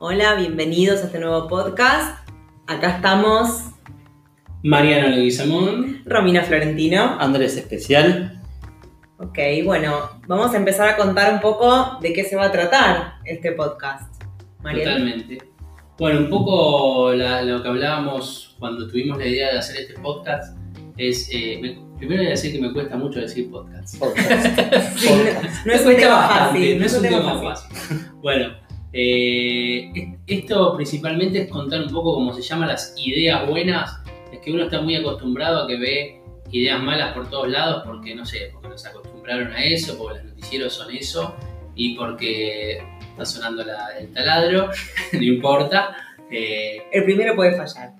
Hola, bienvenidos a este nuevo podcast. Acá estamos Mariano Leguizamón. Romina Florentino. Andrés Especial. Ok, bueno, vamos a empezar a contar un poco de qué se va a tratar este podcast. Mariano. Totalmente. Bueno, un poco la- lo que hablábamos cuando tuvimos la idea de hacer este podcast es. eh, me- primero voy a decir que me cuesta mucho decir podcast. Sí, no, no es un tema fácil. no es un tema fácil. fácil. Bueno, eh, es- esto principalmente es contar un poco cómo se llaman las ideas buenas. Es que uno está muy acostumbrado a que ve ideas malas por todos lados porque, no sé, porque nos acostumbraron a eso, porque los noticieros son eso y porque está sonando la- el taladro, no importa. Eh, El primero puede fallar.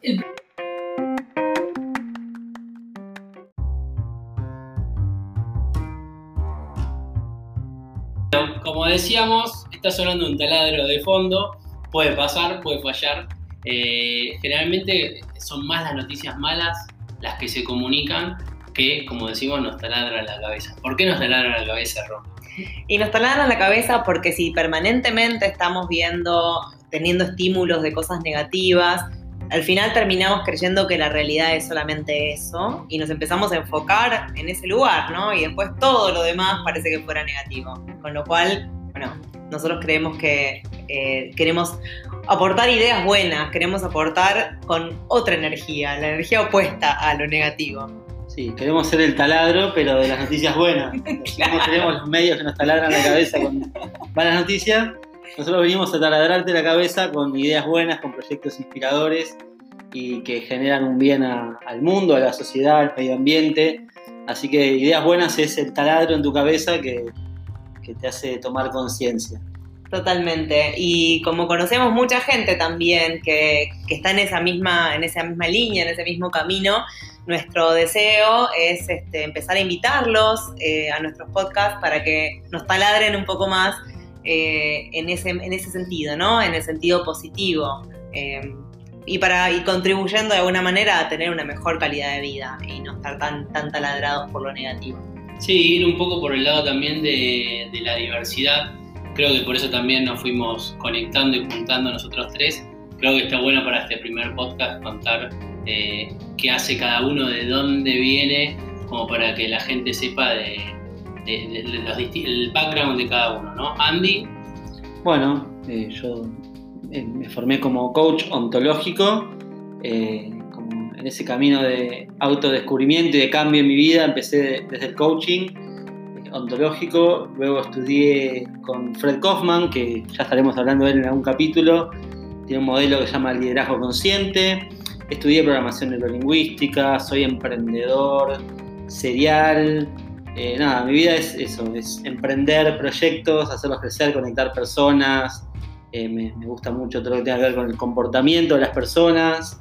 Decíamos, está sonando un taladro de fondo, puede pasar, puede fallar. Eh, generalmente son más las noticias malas las que se comunican que, como decimos, nos taladran la cabeza. ¿Por qué nos taladran la cabeza, Ron? Y nos taladran la cabeza porque si permanentemente estamos viendo, teniendo estímulos de cosas negativas, al final terminamos creyendo que la realidad es solamente eso y nos empezamos a enfocar en ese lugar, ¿no? Y después todo lo demás parece que fuera negativo. Con lo cual, bueno, nosotros creemos que eh, queremos aportar ideas buenas, queremos aportar con otra energía, la energía opuesta a lo negativo. Sí, queremos ser el taladro, pero de las noticias buenas. Así como tenemos los medios que nos taladran la cabeza con malas noticias, nosotros venimos a taladrarte la cabeza con ideas buenas, con proyectos inspiradores y que generan un bien a- al mundo, a la sociedad, al medio ambiente. Así que ideas buenas es el taladro en tu cabeza que, que te hace tomar conciencia. Totalmente. Y como conocemos mucha gente también que, que está en esa misma, en esa misma línea, en ese mismo camino, nuestro deseo es este, empezar a invitarlos eh, a nuestros podcasts para que nos taladren un poco más eh, en, ese, en ese sentido, ¿no? En el sentido positivo. Eh, y para y contribuyendo de alguna manera a tener una mejor calidad de vida y no estar tan, tan taladrados por lo negativo. Sí, ir un poco por el lado también de, la diversidad. Creo que por eso también nos fuimos conectando y juntando nosotros tres. Creo que está bueno para este primer podcast contar eh, qué hace cada uno, de dónde viene, como para que la gente sepa de, los el background de cada uno, ¿no? Andy, Bueno, eh, yo eh, me formé como coach ontológico. eh, en ese camino de autodescubrimiento y de cambio en mi vida empecé de- desde el coaching eh, ontológico. Luego estudié con Fred Kaufman, que ya estaremos hablando de él en algún capítulo. Tiene un modelo que se llama liderazgo consciente. Estudié programación neurolingüística, soy emprendedor serial. Eh, nada, mi vida es eso, es emprender proyectos, hacerlos crecer, conectar personas. Eh, me, me gusta mucho todo lo que tenga que ver con el comportamiento de las personas.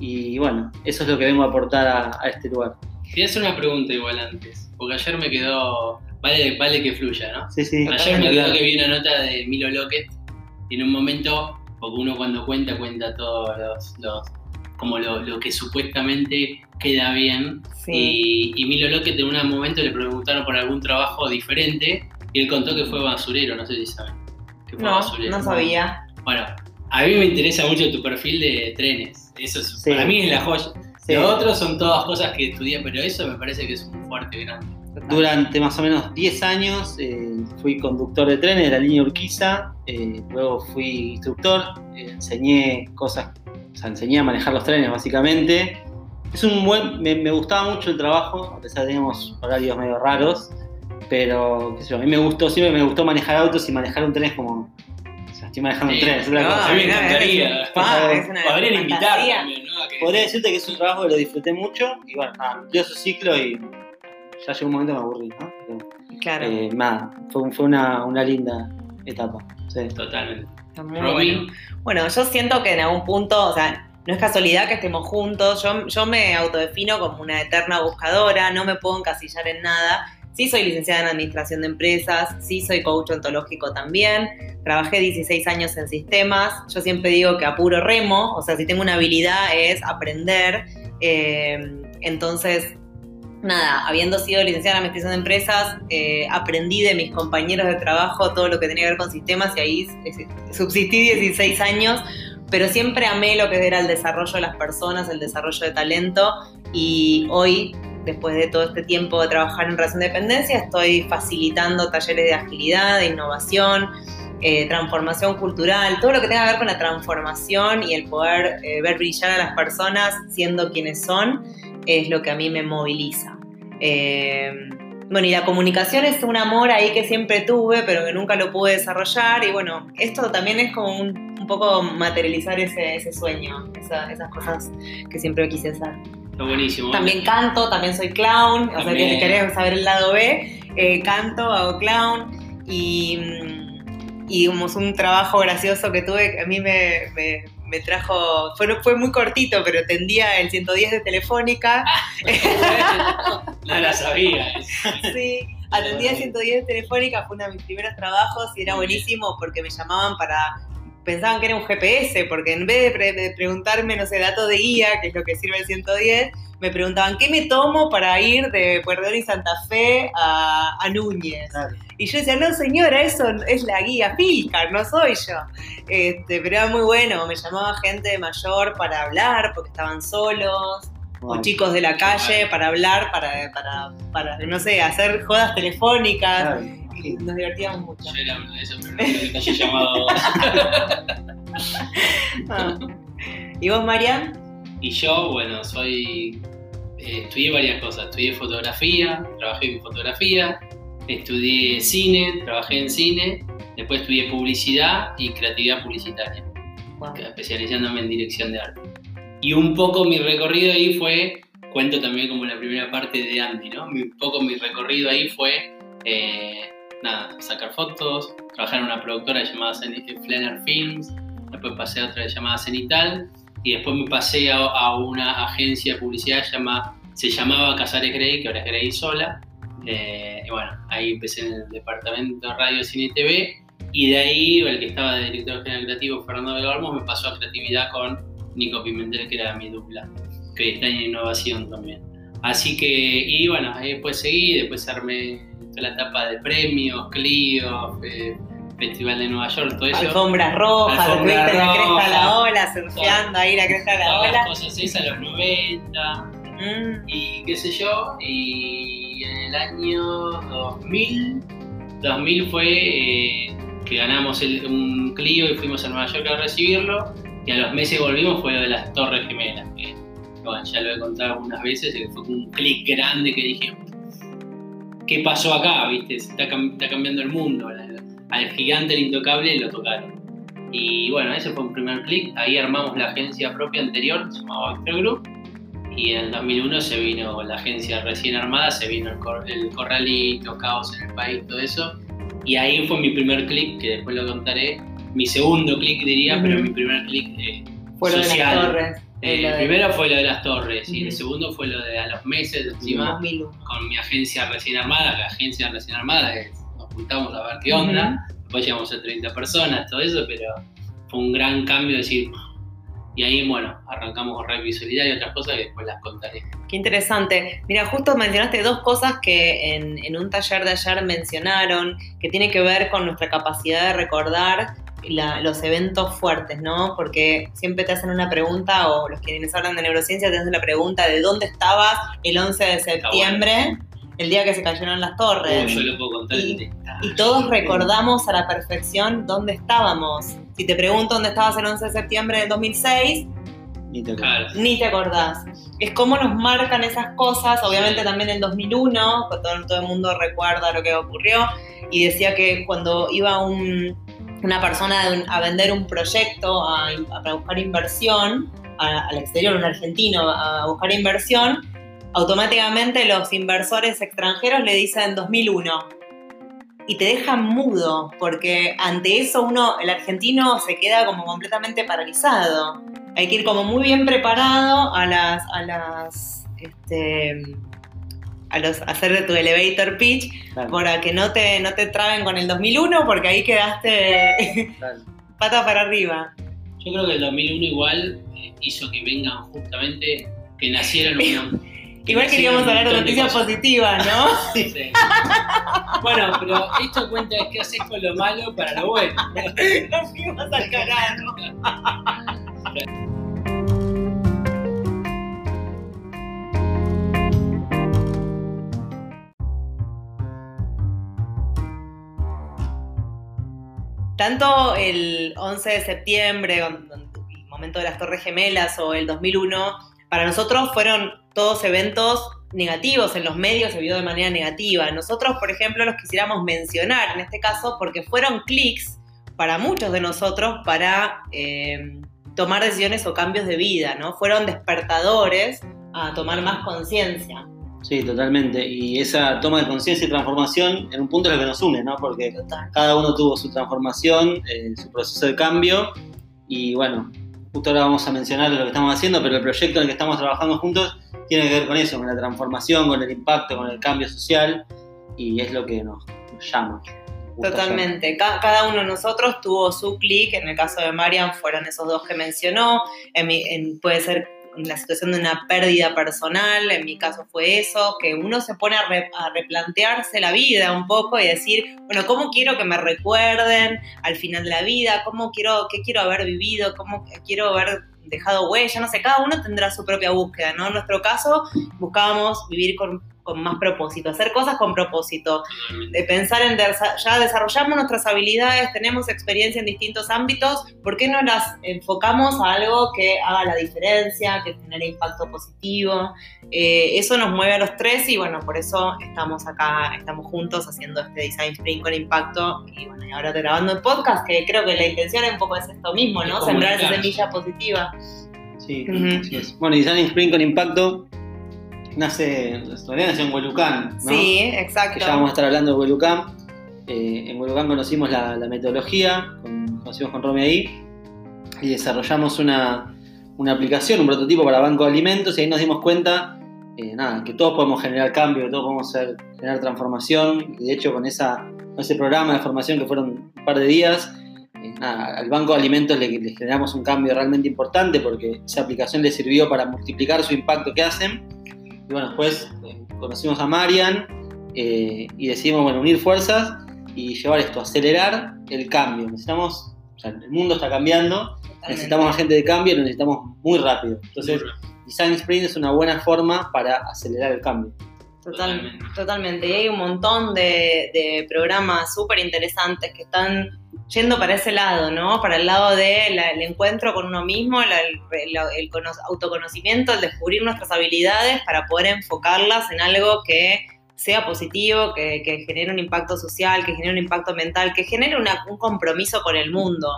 Y bueno, eso es lo que vengo a aportar a, a este lugar. quería hacer una pregunta igual antes, porque ayer me quedó, vale, vale que fluya, ¿no? Sí, sí. Ayer me quedó que vi una nota de Milo Lockett y en un momento, porque uno cuando cuenta, cuenta todos los, los- como lo, lo que supuestamente queda bien. Y, y Milo Lockett en un momento le preguntaron por algún trabajo diferente y él contó que fue basurero, no sé si saben. Que fue No, basurero. no sabía. Bueno, a mí me interesa mucho tu perfil de trenes. Eso es, Sí. para mí es la joya. Sí. Lo otro son todas cosas que estudié, pero eso me parece que es un fuerte grande. Durante más o menos 10 años eh, fui conductor de trenes de la línea Urquiza, eh, luego fui instructor, eh, enseñé cosas, o sea, enseñé a manejar los trenes básicamente. Es un buen, me, me gustaba mucho el trabajo, a pesar de que teníamos horarios medio raros, pero qué sé yo, a mí me gustó, siempre me gustó manejar autos y manejar un tren es como, estoy manejando un Sí. tren, es otra cosa. a mí me encantaría. Podrían invitar también, Podría decirte que es un trabajo que lo disfruté mucho y bueno, nada, cumplió su ciclo y ya llegó un momento que me aburrí, ¿no? Pero, Claro. eh, nada, fue, fue una, una linda etapa. sí. Totalmente. Robin, bueno. Bueno, yo siento que en algún punto, o sea, no es casualidad que estemos juntos. Yo, yo me autodefino como una eterna buscadora, no me puedo encasillar en nada. Sí soy licenciada en Administración de Empresas, sí soy coach ontológico también. Trabajé 16 años en sistemas. Yo siempre digo que a remo, o sea, si tengo una habilidad es aprender. Eh, entonces, nada, habiendo sido licenciada en administración de empresas, eh, aprendí de mis compañeros de trabajo todo lo que tenía que ver con sistemas y ahí subsistí 16 años, pero siempre amé lo que era el desarrollo de las personas, el desarrollo de talento y hoy, después de todo este tiempo de trabajar en relación de dependencia, estoy facilitando talleres de agilidad, de innovación, eh, transformación cultural, todo lo que tenga que ver con la transformación y el poder eh, ver brillar a las personas siendo quienes son, es lo que a mí me moviliza. Eh, bueno, y la comunicación es un amor ahí que siempre tuve, pero que nunca lo pude desarrollar. Y bueno, esto también es como un, poco materializar ese, sueño, esas cosas que siempre quise hacer. Está buenísimo. También canto, también soy clown. O sea, que si querés saber el lado B, eh, canto, hago clown. Y, y como es un trabajo gracioso que tuve, a mí me me trajo, fue, fue muy cortito, pero tendía el 110 de Telefónica. no la sabía. Sí, atendía el 110 de Telefónica, fue uno de mis primeros trabajos y era buenísimo porque me llamaban para pensaban que era un GPS, porque en vez de, preguntarme, no sé, datos de guía, que es lo que sirve el 110, me preguntaban, ¿qué me tomo para ir de Puerto y Santa Fe a, Núñez? Y yo decía, no señora, eso es la guía Filcar, no soy yo. Este, pero era muy bueno, me llamaba gente mayor para hablar, porque estaban solos, o chicos de la calle para hablar, para, para, para, no sé, hacer jodas telefónicas nos divertíamos mucho. Yo era uno de esos, pero no llamado. Ah. ¿Y vos, Marian? Y yo, bueno, soy. Eh, estudié varias cosas. Estudié fotografía, trabajé en fotografía, estudié cine, trabajé en cine, después estudié publicidad y creatividad publicitaria, especializándome en dirección de arte. Y un poco mi recorrido ahí fue, cuento también como la primera parte de Andy, ¿no? Un poco mi recorrido ahí fue eh, nada, sacar fotos, trabajar en una productora llamada Flanner Films, después pasé a otra llamada Cenital y después me pasé a, una agencia de publicidad llamada, se llamaba Casares Grey, que ahora es Grey sola. Eh, y bueno, ahí empecé en el departamento de radio, cine TV y de ahí el que estaba de director general creativo, Fernando Belgarmo, me pasó a creatividad con Nico Pimentel, que era mi dupla, que está en innovación también. Así que, y bueno, ahí después seguí, después armé la etapa de premios, Clio, eh, Festival de Nueva York, todo eso. Alfombras rojas, Alfombra roja, la cresta a la ola, surfeando ahí la cresta a la ola. Las cosas esas a los 90, mm. y qué sé yo, y en el año 2000, 2000 fue eh, que ganamos un Clio y fuimos a Nueva York a recibirlo, y a los meses volvimos fue lo de las Torres Gemelas, que ya lo he contado algunas veces, que fue un clic grande que dije, ¿qué pasó acá? ¿Viste? Está, cambiando el mundo. Al gigante, el intocable, lo tocaron. Y bueno, ese fue un primer clic. Ahí armamos la agencia propia anterior, se llamaba Group. Y en el 2001 se vino la agencia recién armada, se vino el, corralito, caos en el país, todo eso. Y ahí fue mi primer clic, que después lo contaré. Mi segundo clic diría, pero mi primer clic eh, fue social. Lo de las torres. Eh, el primero fue lo de las torres y el segundo fue lo de a los meses encima con mi agencia recién armada, la agencia recién armada, nos juntamos a ver qué onda, después llegamos a 30 personas, todo eso, pero fue un gran cambio decir, y ahí bueno, arrancamos con Visualidad y otras cosas que después las contaré. Qué interesante. Mira, justo mencionaste dos cosas que en, en un taller de ayer mencionaron, que tiene que ver con nuestra capacidad de recordar los eventos fuertes, ¿no? Porque siempre te hacen una pregunta, o los quienes hablan de neurociencia te hacen la pregunta de dónde estabas el 11 de septiembre, el día que se cayeron las torres. yo lo puedo contar y, y todos recordamos a la perfección dónde estábamos. Si te pregunto dónde estabas el 11 de septiembre del 2006, ni te, acordás. Ni te acordás. Es como nos marcan esas cosas, obviamente también en 2001, todo, todo el mundo recuerda lo que ocurrió, y decía que cuando iba un, una persona a vender un proyecto, a, buscar inversión, al exterior, un argentino a buscar inversión, automáticamente los inversores extranjeros le dicen 2001 y te dejan mudo, porque ante eso uno, el argentino se queda como completamente paralizado. Hay que ir como muy bien preparado a las, a las, este, a los hacer tu elevator pitch para que no te, no te traben con el 2001 porque ahí quedaste pata para arriba. Yo creo que el 2001 igual eh, hizo que vengan justamente, que nacieran Igual queríamos hablar de noticias positivas, ¿no? Sí. Bueno, pero esto cuenta es que haces con lo malo para lo bueno. Nos fuimos al carajo. Tanto el 11 de septiembre, el momento de las Torres Gemelas, o el 2001, para nosotros fueron todos eventos negativos, en los medios se vio de manera negativa. Nosotros, por ejemplo, los quisiéramos mencionar en este caso porque fueron clics para muchos de nosotros para eh, tomar decisiones o cambios de vida, ¿no? Fueron despertadores a tomar más conciencia. Sí, totalmente. Y esa toma de conciencia y transformación en un punto es lo que nos une, ¿no? Porque Total. cada uno tuvo su transformación, eh, su proceso de cambio y bueno, justo ahora vamos a mencionar lo que estamos haciendo, pero el proyecto en el que estamos trabajando juntos tiene que ver con eso, con la transformación, con el impacto, con el cambio social y es lo que nos, nos llama. Totalmente. Ca- cada uno de nosotros tuvo su clic. En el caso de Marian fueron esos dos que mencionó. En mi- en- puede ser la situación de una pérdida personal. En mi caso fue eso, que uno se pone a, a replantearse la vida un poco y decir, bueno, ¿cómo quiero que me recuerden al final de la vida? ¿Cómo quiero, qué quiero haber vivido? ¿Cómo quiero haber dejado huella? No sé, cada uno tendrá su propia búsqueda, ¿no? En nuestro caso buscábamos vivir con, con más propósito, hacer cosas con propósito de pensar en ya desarrollamos nuestras habilidades, tenemos experiencia en distintos ámbitos, ¿por qué no las enfocamos a algo que haga la diferencia, que genere impacto positivo? Eh, eso nos mueve a los tres y bueno, por eso estamos acá, estamos juntos haciendo este Design Sprint con impacto y bueno, y ahora grabando el podcast, que creo que la intención un poco es esto mismo, ¿no? Es Sembrar esa semilla positiva. Sí, Ujú. así es. Bueno, Design Spring con impacto nace, en realidad nació en Huelucán, ¿no? Sí, que exacto. ya vamos a estar hablando de Huelucán. Eh, en Huelucán conocimos la, la metodología, con- conocimos con Romy ahí, y desarrollamos una, una aplicación, un prototipo para banco de alimentos, y ahí nos dimos cuenta eh, nada, que todos podemos generar cambio, que todos podemos hacer- generar transformación, y de hecho con, esa, ese programa de formación que fueron un par de días, eh, nada, al banco de alimentos le, le generamos un cambio realmente importante porque esa aplicación le sirvió para multiplicar su impacto que hacen. Y bueno, después eh, conocimos a Marian eh, y decidimos bueno, unir fuerzas y llevar esto, acelerar el cambio. Necesitamos, o sea, el mundo está cambiando, necesitamos agentes de cambio y lo necesitamos muy rápido. Entonces, Design Sprint es una buena forma para acelerar el cambio. Total- Totalmente. totalmente. Y hay un montón de, de programas súper interesantes que están yendo para ese lado, ¿no? Para el lado del encuentro con uno mismo, la- el, el- el cono- autoconocimiento, el descubrir nuestras habilidades para poder enfocarlas en algo que sea positivo, que, que genere un impacto social, que genere un impacto mental, que genere una- un compromiso con el mundo.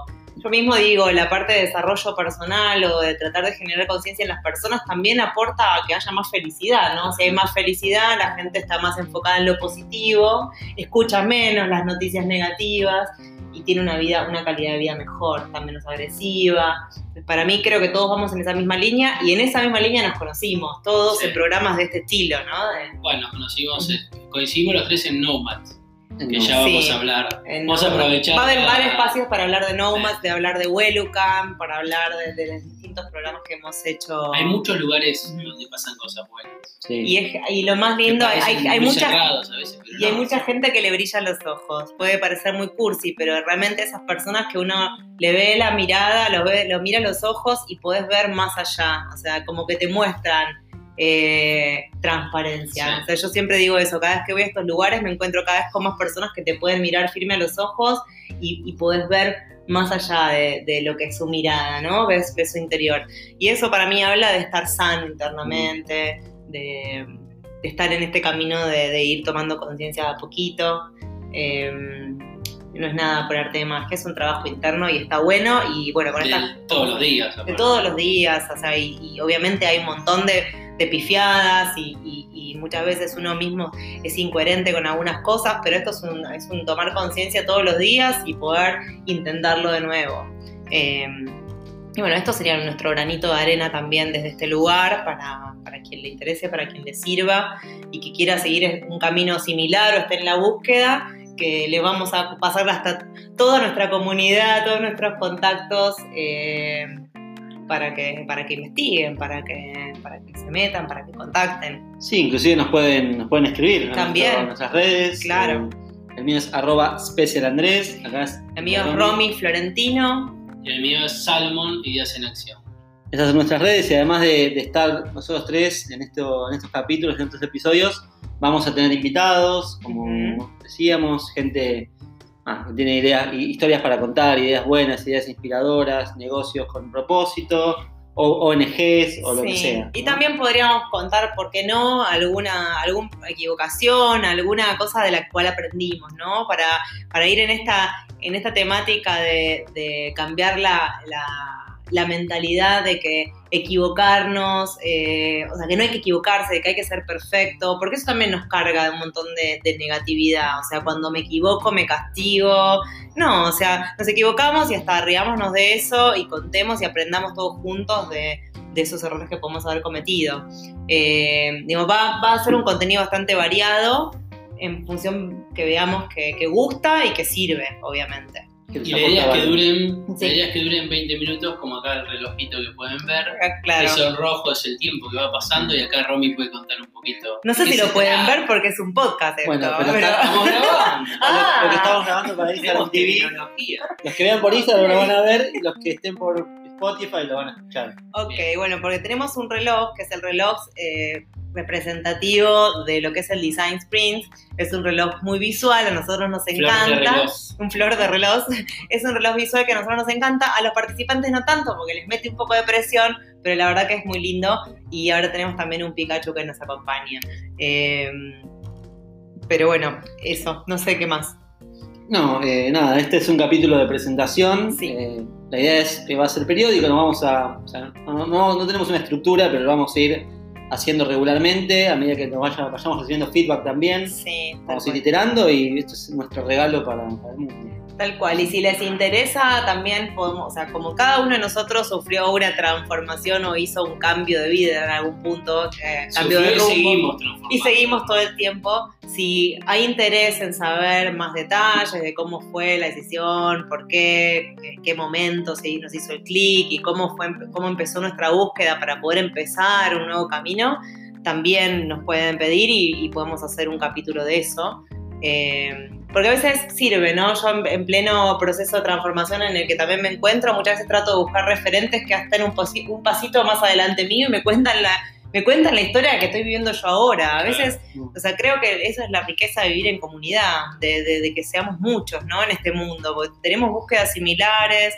Yo mismo digo, la parte de desarrollo personal o de tratar de generar conciencia en las personas también aporta a que haya más felicidad, ¿no? Si hay más felicidad, la gente está más enfocada en lo positivo, escucha menos las noticias negativas y tiene una vida, una calidad de vida mejor, está menos agresiva. Para mí creo que todos vamos en esa misma línea y en esa misma línea nos conocimos, todos Sí. en programas de este estilo, ¿no? De- Bueno, nos conocimos, eh, coincidimos los tres en Nomad, que No. ya vamos Sí. a hablar. Vamos a aprovechar. Va a haber para- varios espacios para hablar de Nomads, de hablar de Welcome, para hablar de, de los distintos programas que hemos hecho. Hay muchos lugares donde pasan cosas buenas. Sí. Y, es- y lo más lindo, hay, hay muchas cerrados a veces, pero Y hay no. mucha gente que le brillan los ojos. Puede parecer muy cursi, pero realmente esas personas que uno le ve la mirada, lo, ve, lo mira a los ojos y podés ver más allá. O sea, como que te muestran eh, transparencia. Sí. O sea, yo siempre digo eso. Cada vez que voy a estos lugares me encuentro cada vez con más personas que te pueden mirar firme a los ojos y, y podés ver más allá de, de lo que es su mirada, ¿no? Ves, ves su interior. Y eso para mí habla de estar sano internamente, de, de estar en este camino de, de ir tomando conciencia de a poquito. Eh, no es nada por arte de magia, es un trabajo interno y está bueno. Y bueno, con De esta. todos los días. De todos los días, o sea, y, y obviamente hay un montón de, de pifiadas y, muchas veces uno mismo es incoherente con algunas cosas, pero esto es un, tomar conciencia todos los días y poder intentarlo de nuevo. Eh, y bueno, esto sería nuestro granito de arena también desde este lugar para, para quien le interese, para quien le sirva y que quiera seguir un camino similar o esté en la búsqueda, que le vamos a pasar hasta toda nuestra comunidad, todos nuestros contactos. eh, para que, para que investiguen, para que, para que se metan, para que contacten. Sí, inclusive nos pueden, nos pueden escribir También. En nuestras redes. Claro. Eh, El mío es arroba specialandrés. Acá es El mío es Romy Florentino. Y el mío es Salmon Ideas en Acción. Esas son nuestras redes y además de, de estar nosotros tres en, esto, en estos capítulos, en estos episodios, vamos a tener invitados, como decíamos, gente ah, tiene ideas, hi- historias para contar, ideas buenas, ideas inspiradoras, negocios con propósito, o ONGs o lo que sea. Y ¿no? también podríamos contar, ¿por qué no?, alguna, alguna equivocación, alguna cosa de la cual aprendimos, ¿no? Para, para ir en esta, en esta temática de, de cambiar la, la- la mentalidad de que equivocarnos, eh, o sea, que no hay que equivocarse, de que hay que ser perfecto, porque eso también nos carga de un montón de, negatividad. O sea, cuando me equivoco me castigo. No, o sea, nos equivocamos y hasta riámonos de eso y contemos y aprendamos todos juntos de, de esos errores que podemos haber cometido. Eh, digo, va, va a ser un contenido bastante variado en función que veamos que, que gusta y que sirve, obviamente. Que les Y la idea es que duren, Sí. la idea es que duren 20 minutos, como acá el relojito que pueden ver. Ah, Claro. Eso en rojo es el tiempo que va pasando y acá Romy puede contar un poquito. No sé si lo pueden ver porque es un podcast esto, Bueno, pero Estamos grabando. Ah. Lo que estamos grabando para Instagram TV, los que vean por Instagram lo van a ver y los que estén por Spotify lo van a escuchar. Ok, Bien. bueno, porque tenemos un reloj que es el reloj eh, representativo de lo que es el Design Sprint. Es un reloj muy visual, a nosotros nos Flor de encanta. reloj. Un flor de reloj. Es un reloj visual que a nosotros nos encanta. A los participantes no tanto, porque les mete un poco de presión, pero la verdad que es muy lindo. Y ahora tenemos también un Pikachu que nos acompaña. Eh, pero bueno, eso, no sé qué más. No, eh, nada, este es un capítulo de presentación. Sí. Eh, la idea es que va a ser periódico, no vamos a. o sea, no, no- no tenemos una estructura, pero lo vamos a ir haciendo regularmente a medida que nos vaya, vayamos recibiendo feedback también. Sí, Vamos a ir iterando y esto es nuestro regalo para, para el mundo. Tal cual, y si les interesa también podemos, o sea, como cada uno de nosotros sufrió una transformación o hizo un cambio de vida en algún punto, eh, cambio de Sufrió y rumbo, seguimos y seguimos todo el tiempo, si hay interés en saber más detalles de cómo fue la decisión, por qué, en qué momento se nos hizo el clic y cómo, fue, cómo empezó nuestra búsqueda para poder empezar un nuevo camino, también nos pueden pedir y, y podemos hacer un capítulo de eso. Eh, porque a veces sirve, ¿no? Yo en, en pleno proceso de transformación en el que también me encuentro, muchas veces trato de buscar referentes que estén un, un pasito más adelante mío y me cuentan la, me cuentan la historia que estoy viviendo yo ahora. A veces, o sea, creo que esa es la riqueza de vivir en comunidad, de, de- de que seamos muchos, ¿no? En este mundo, porque tenemos búsquedas similares,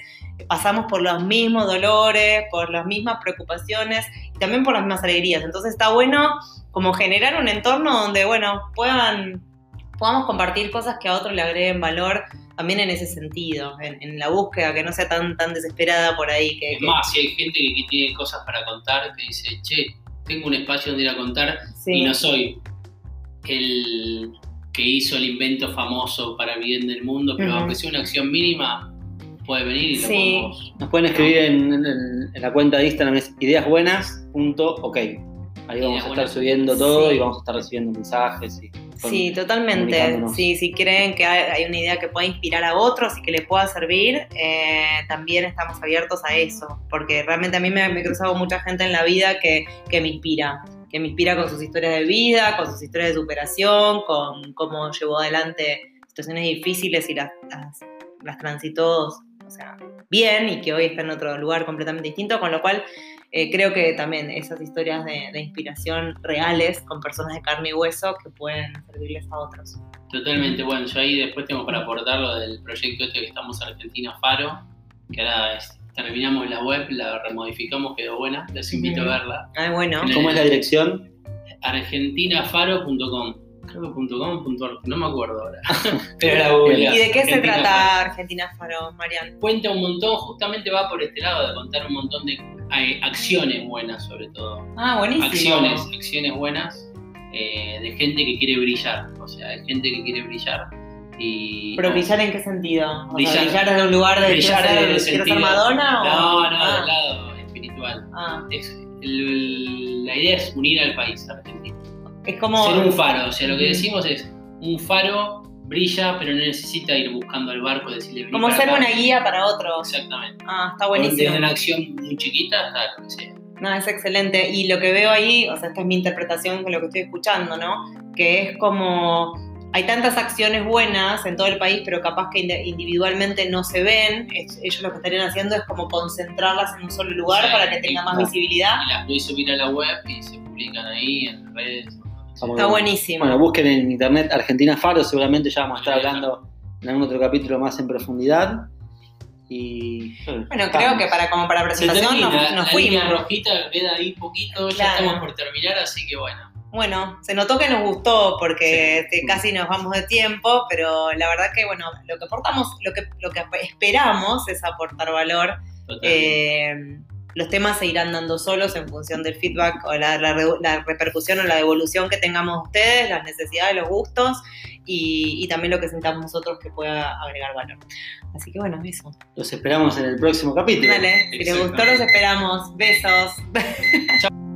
pasamos por los mismos dolores, por las mismas preocupaciones y también por las mismas alegrías. Entonces está bueno como generar un entorno donde, bueno, puedan, podamos compartir cosas que a otros le agreguen valor también en ese sentido, en, en la búsqueda, que no sea tan, tan desesperada por ahí. Que, Es que- más, si hay gente que, que tiene cosas para contar, que dice, che, tengo un espacio donde ir a contar sí. y no soy el que hizo el invento famoso para el bien del mundo, pero aunque sea una acción mínima, puede venir y lo Sí. podemos. Nos pueden escribir en, en- en la cuenta de Instagram, es ideasbuenas.ok. Ahí vamos Ideas a estar buenas. subiendo todo Sí. y vamos a estar recibiendo mensajes. Y Sí, totalmente. Sí, si creen que hay, hay una idea que pueda inspirar a otros y que le pueda servir, eh, también estamos abiertos a eso. Porque realmente a mí me, me he cruzado mucha gente en la vida que, que me inspira. Que me inspira con sus historias de vida, con sus historias de superación, con cómo llevó adelante situaciones difíciles y las, las, las transitó o sea, bien y que hoy está en otro lugar completamente distinto. Con lo cual eh, creo que también esas historias de, de inspiración reales con personas de carne y hueso que pueden servirles a otros. Totalmente, bueno, yo ahí después tengo para aportar lo del proyecto este que estamos Argentina Faro, que ahora es- terminamos la web, la remodificamos, quedó buena, les invito a verla. Ay, bueno. ¿Cómo es la dirección? argentinafaro.com creo que punto .com, punto no me acuerdo ahora. Pero la googleás, ¿Y de qué se Faro. trata Argentina Faro, Marian? Cuenta un montón, justamente va por este lado de contar un montón de eh, acciones buenas sobre todo. Ah, buenísimo. Acciones, acciones buenas eh, de gente que quiere brillar, o sea, de gente que quiere brillar. Y, ¿Pero brillar en qué sentido? O sea, Brillar- brillar desde un lugar de brillar quiero ser, el quiero ser sentido- Madonna o No, no, Ah, del lado espiritual. ah. Es- el- la idea es unir al país argentino. Es como Ser un faro, o sea, lo que decimos es, un faro brilla, pero no necesita ir buscando al barco decirle como "Brilha ser acá". una guía para otros. Exactamente. Ah, está Desde buenísimo. una acción muy chiquita hasta lo que sea. No, es excelente. Y lo que veo ahí, o sea, esta es mi interpretación con lo que estoy escuchando, ¿no? Que es como hay tantas acciones buenas en todo el país, pero capaz que individualmente no se ven. ellos lo que estarían haciendo es como concentrarlas en un solo lugar para que tenga más visibilidad. Y las podéis subir a la web y se publican ahí en redes. Está buenísimo. Bueno, busquen en internet Argentina Faro, seguramente ya vamos a estar hablando en algún otro capítulo más en profundidad. Y bueno, creo que para como para presentación nos, nos la fuimos. rojita queda ahí poquito, ya estamos por terminar, así que bueno. Bueno, se notó que nos gustó porque este, casi nos vamos de tiempo, pero la verdad que bueno, lo que aportamos, lo que, lo que esperamos es aportar valor. Eh, los temas se irán dando solos en función del feedback o la, la, repercusión o la devolución que tengamos ustedes, las necesidades, los gustos y, y, también lo que sintamos nosotros que pueda agregar valor. Así que bueno, eso. Los esperamos en el próximo capítulo. Vale, si les gustó los esperamos. Besos. Chao.